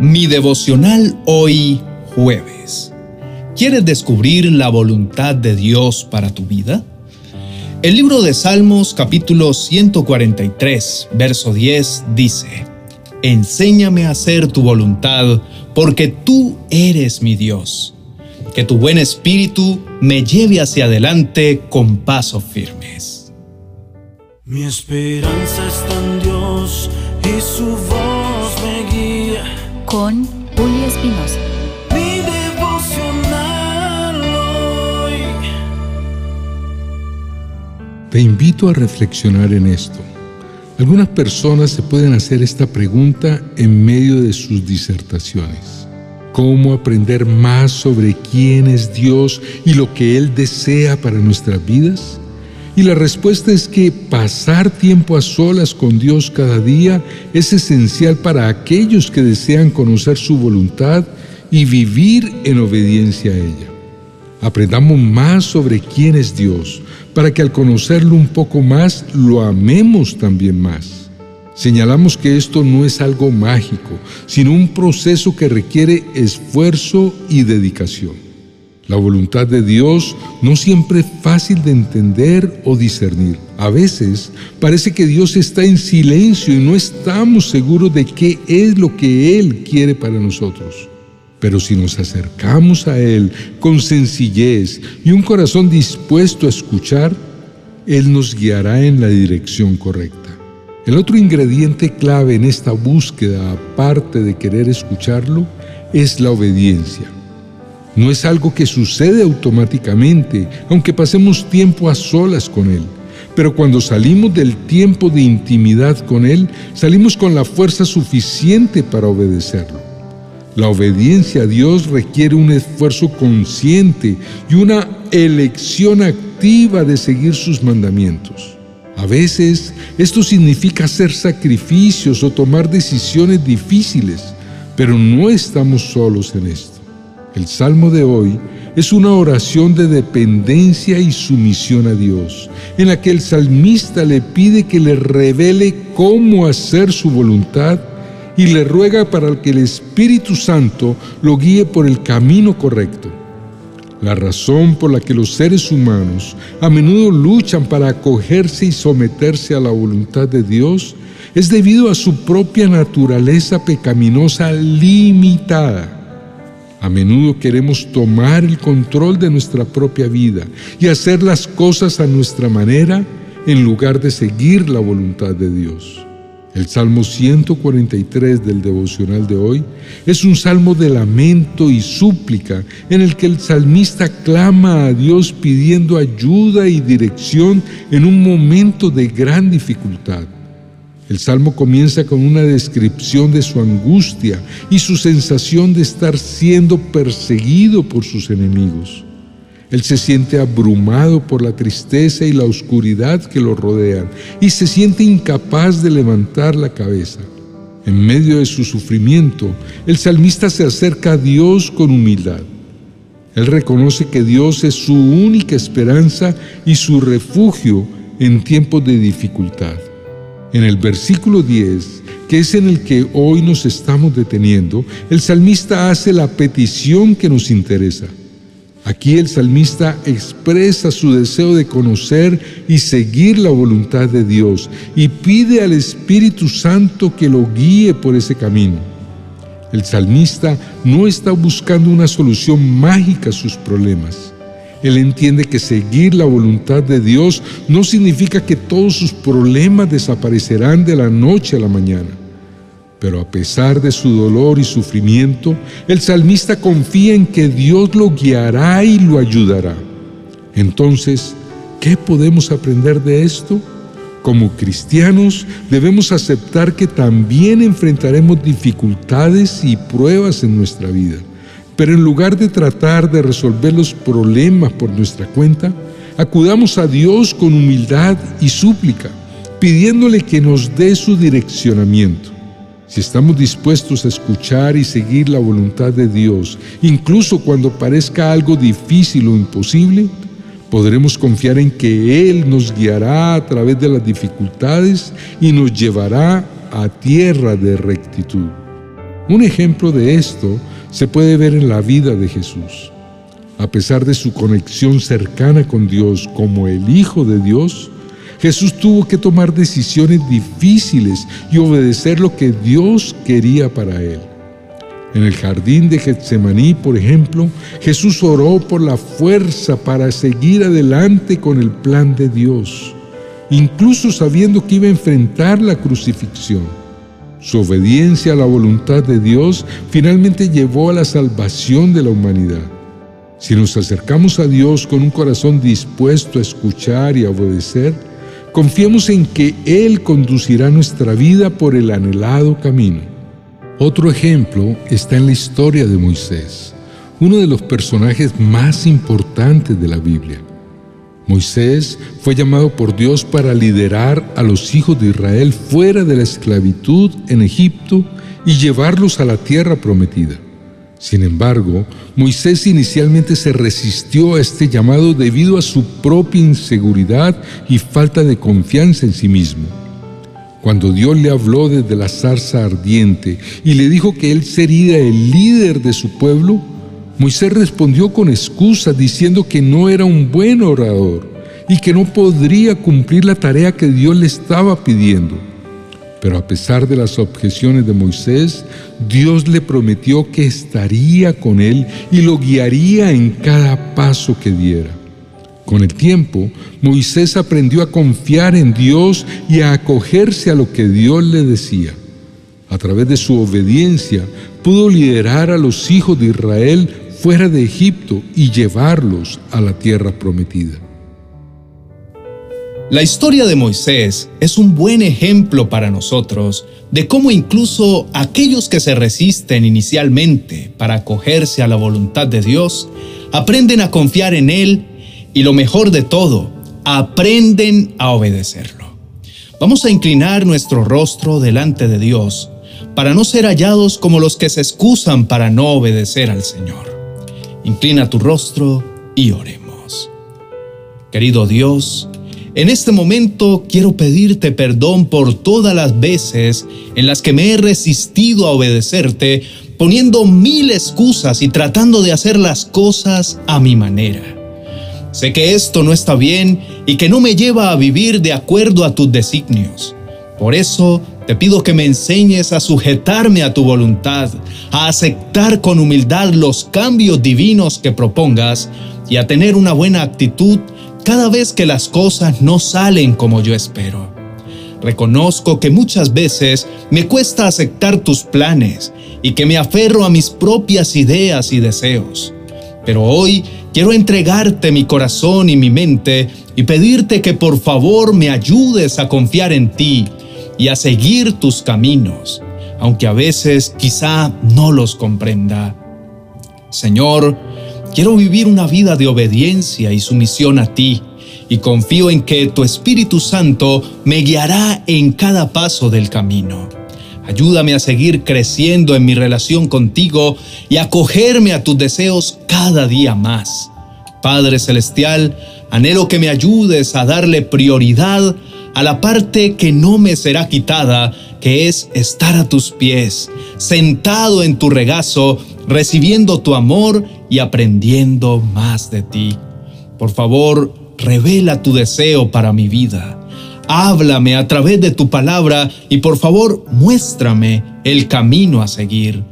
Mi devocional hoy jueves. ¿Quieres descubrir la voluntad de Dios para tu vida? El libro de Salmos capítulo 143, verso 10 dice, Enséñame a hacer tu voluntad, porque tú eres mi Dios. Que tu buen espíritu me lleve hacia adelante con pasos firmes. Mi esperanza está en Dios y su voz. Con Julio Espinosa. Mi devocional hoy. Te invito a reflexionar en esto. Algunas personas se pueden hacer esta pregunta en medio de sus disertaciones. ¿Cómo aprender más sobre quién es Dios y lo que Él desea para nuestras vidas? Y la respuesta es que pasar tiempo a solas con Dios cada día es esencial para aquellos que desean conocer su voluntad y vivir en obediencia a ella. Aprendamos más sobre quién es Dios, para que al conocerlo un poco más lo amemos también más. Señalamos que esto no es algo mágico, sino un proceso que requiere esfuerzo y dedicación. La voluntad de Dios no siempre es fácil de entender o discernir. A veces parece que Dios está en silencio y no estamos seguros de qué es lo que Él quiere para nosotros. Pero si nos acercamos a Él con sencillez y un corazón dispuesto a escuchar, Él nos guiará en la dirección correcta. El otro ingrediente clave en esta búsqueda, aparte de querer escucharlo, es la obediencia. No es algo que sucede automáticamente, aunque pasemos tiempo a solas con Él. Pero cuando salimos del tiempo de intimidad con Él, salimos con la fuerza suficiente para obedecerlo. La obediencia a Dios requiere un esfuerzo consciente y una elección activa de seguir sus mandamientos. A veces esto significa hacer sacrificios o tomar decisiones difíciles, pero no estamos solos en esto. El salmo de hoy es una oración de dependencia y sumisión a Dios, en la que el salmista le pide que le revele cómo hacer su voluntad y le ruega para que el Espíritu Santo lo guíe por el camino correcto. La razón por la que los seres humanos a menudo luchan para acogerse y someterse a la voluntad de Dios es debido a su propia naturaleza pecaminosa limitada. A menudo queremos tomar el control de nuestra propia vida y hacer las cosas a nuestra manera en lugar de seguir la voluntad de Dios. El Salmo 143 del devocional de hoy es un salmo de lamento y súplica en el que el salmista clama a Dios pidiendo ayuda y dirección en un momento de gran dificultad. El salmo comienza con una descripción de su angustia y su sensación de estar siendo perseguido por sus enemigos. Él se siente abrumado por la tristeza y la oscuridad que lo rodean y se siente incapaz de levantar la cabeza. En medio de su sufrimiento, el salmista se acerca a Dios con humildad. Él reconoce que Dios es su única esperanza y su refugio en tiempos de dificultad. En el versículo 10, que es en el que hoy nos estamos deteniendo, el salmista hace la petición que nos interesa. Aquí el salmista expresa su deseo de conocer y seguir la voluntad de Dios y pide al Espíritu Santo que lo guíe por ese camino. El salmista no está buscando una solución mágica a sus problemas. Él entiende que seguir la voluntad de Dios no significa que todos sus problemas desaparecerán de la noche a la mañana. Pero a pesar de su dolor y sufrimiento, el salmista confía en que Dios lo guiará y lo ayudará. Entonces, ¿qué podemos aprender de esto? Como cristianos debemos aceptar que también enfrentaremos dificultades y pruebas en nuestra vida. Pero en lugar de tratar de resolver los problemas por nuestra cuenta, acudamos a Dios con humildad y súplica, pidiéndole que nos dé su direccionamiento. Si estamos dispuestos a escuchar y seguir la voluntad de Dios, incluso cuando parezca algo difícil o imposible, podremos confiar en que Él nos guiará a través de las dificultades y nos llevará a tierra de rectitud. Un ejemplo de esto se puede ver en la vida de Jesús. A pesar de su conexión cercana con Dios como el Hijo de Dios, Jesús tuvo que tomar decisiones difíciles y obedecer lo que Dios quería para él. En el jardín de Getsemaní, por ejemplo, Jesús oró por la fuerza para seguir adelante con el plan de Dios, incluso sabiendo que iba a enfrentar la crucifixión. Su obediencia a la voluntad de Dios finalmente llevó a la salvación de la humanidad. Si nos acercamos a Dios con un corazón dispuesto a escuchar y a obedecer, confiemos en que Él conducirá nuestra vida por el anhelado camino. Otro ejemplo está en la historia de Moisés, uno de los personajes más importantes de la Biblia. Moisés fue llamado por Dios para liderar a los hijos de Israel fuera de la esclavitud en Egipto y llevarlos a la tierra prometida. Sin embargo, Moisés inicialmente se resistió a este llamado debido a su propia inseguridad y falta de confianza en sí mismo. Cuando Dios le habló desde la zarza ardiente y le dijo que él sería el líder de su pueblo, Moisés respondió con excusas diciendo que no era un buen orador y que no podría cumplir la tarea que Dios le estaba pidiendo. Pero a pesar de las objeciones de Moisés, Dios le prometió que estaría con él y lo guiaría en cada paso que diera. Con el tiempo, Moisés aprendió a confiar en Dios y a acogerse a lo que Dios le decía. A través de su obediencia, pudo liderar a los hijos de Israel fuera de Egipto y llevarlos a la tierra prometida. La historia de Moisés es un buen ejemplo para nosotros de cómo incluso aquellos que se resisten inicialmente para acogerse a la voluntad de Dios, aprenden a confiar en Él y lo mejor de todo, aprenden a obedecerlo. Vamos a inclinar nuestro rostro delante de Dios para no ser hallados como los que se excusan para no obedecer al Señor. Inclina tu rostro y oremos. Querido Dios, en este momento quiero pedirte perdón por todas las veces en las que me he resistido a obedecerte, poniendo mil excusas y tratando de hacer las cosas a mi manera. Sé que esto no está bien y que no me lleva a vivir de acuerdo a tus designios. Por eso te pido que me enseñes a sujetarme a tu voluntad, a aceptar con humildad los cambios divinos que propongas y a tener una buena actitud cada vez que las cosas no salen como yo espero. Reconozco que muchas veces me cuesta aceptar tus planes y que me aferro a mis propias ideas y deseos. Pero hoy quiero entregarte mi corazón y mi mente y pedirte que por favor me ayudes a confiar en ti y a seguir tus caminos, aunque a veces quizá no los comprenda. Señor, Quiero vivir una vida de obediencia y sumisión a ti, y confío en que tu Espíritu Santo me guiará en cada paso del camino. Ayúdame a seguir creciendo en mi relación contigo y acogerme a tus deseos cada día más. Padre Celestial, anhelo que me ayudes a darle prioridad a la parte que no me será quitada, que es estar a tus pies, sentado en tu regazo, recibiendo tu amor y aprendiendo más de ti. Por favor, revela tu deseo para mi vida. Háblame a través de tu palabra y por favor muéstrame el camino a seguir.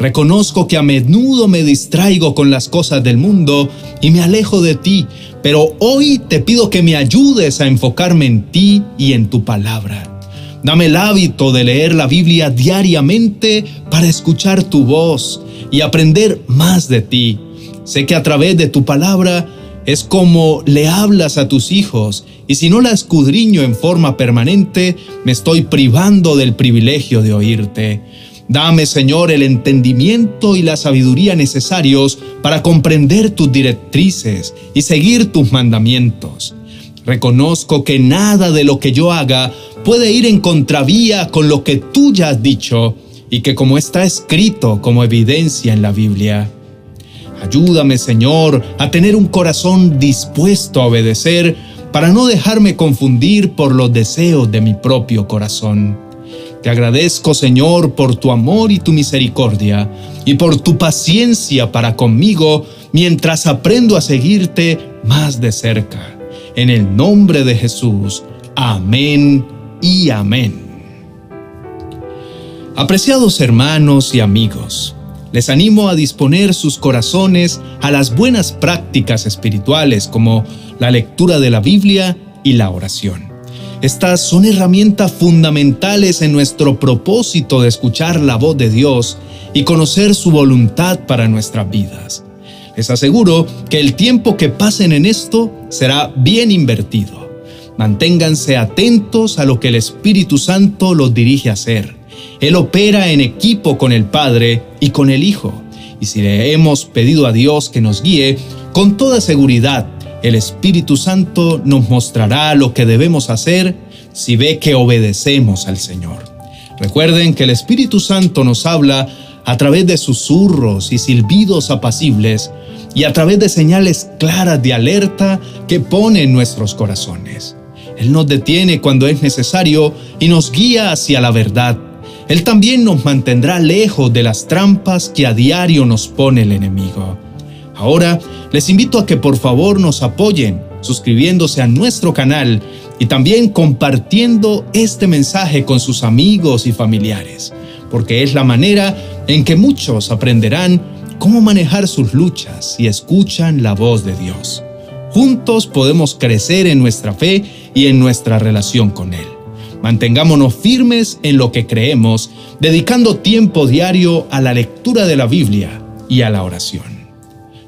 Reconozco que a menudo me distraigo con las cosas del mundo y me alejo de ti, pero hoy te pido que me ayudes a enfocarme en ti y en tu palabra. Dame el hábito de leer la Biblia diariamente para escuchar tu voz y aprender más de ti. Sé que a través de tu palabra es como le hablas a tus hijos y si no la escudriño en forma permanente, me estoy privando del privilegio de oírte. Dame, Señor, el entendimiento y la sabiduría necesarios para comprender tus directrices y seguir tus mandamientos. Reconozco que nada de lo que yo haga puede ir en contravía con lo que tú ya has dicho y que como está escrito como evidencia en la Biblia. Ayúdame, Señor, a tener un corazón dispuesto a obedecer para no dejarme confundir por los deseos de mi propio corazón. Te agradezco, Señor, por tu amor y tu misericordia y por tu paciencia para conmigo mientras aprendo a seguirte más de cerca. En el nombre de Jesús. Amén y amén. Apreciados hermanos y amigos, les animo a disponer sus corazones a las buenas prácticas espirituales como la lectura de la Biblia y la oración. Estas son herramientas fundamentales en nuestro propósito de escuchar la voz de Dios y conocer su voluntad para nuestras vidas. Les aseguro que el tiempo que pasen en esto será bien invertido. Manténganse atentos a lo que el Espíritu Santo los dirige a hacer. Él opera en equipo con el Padre y con el Hijo. Y si le hemos pedido a Dios que nos guíe, con toda seguridad el Espíritu Santo nos mostrará lo que debemos hacer si ve que obedecemos al Señor. Recuerden que el Espíritu Santo nos habla a través de susurros y silbidos apacibles y a través de señales claras de alerta que pone en nuestros corazones. Él nos detiene cuando es necesario y nos guía hacia la verdad. Él también nos mantendrá lejos de las trampas que a diario nos pone el enemigo. Ahora les invito a que por favor nos apoyen suscribiéndose a nuestro canal y también compartiendo este mensaje con sus amigos y familiares, porque es la manera en que muchos aprenderán cómo manejar sus luchas y escuchan la voz de Dios. Juntos podemos crecer en nuestra fe y en nuestra relación con Él. Mantengámonos firmes en lo que creemos, dedicando tiempo diario a la lectura de la Biblia y a la oración.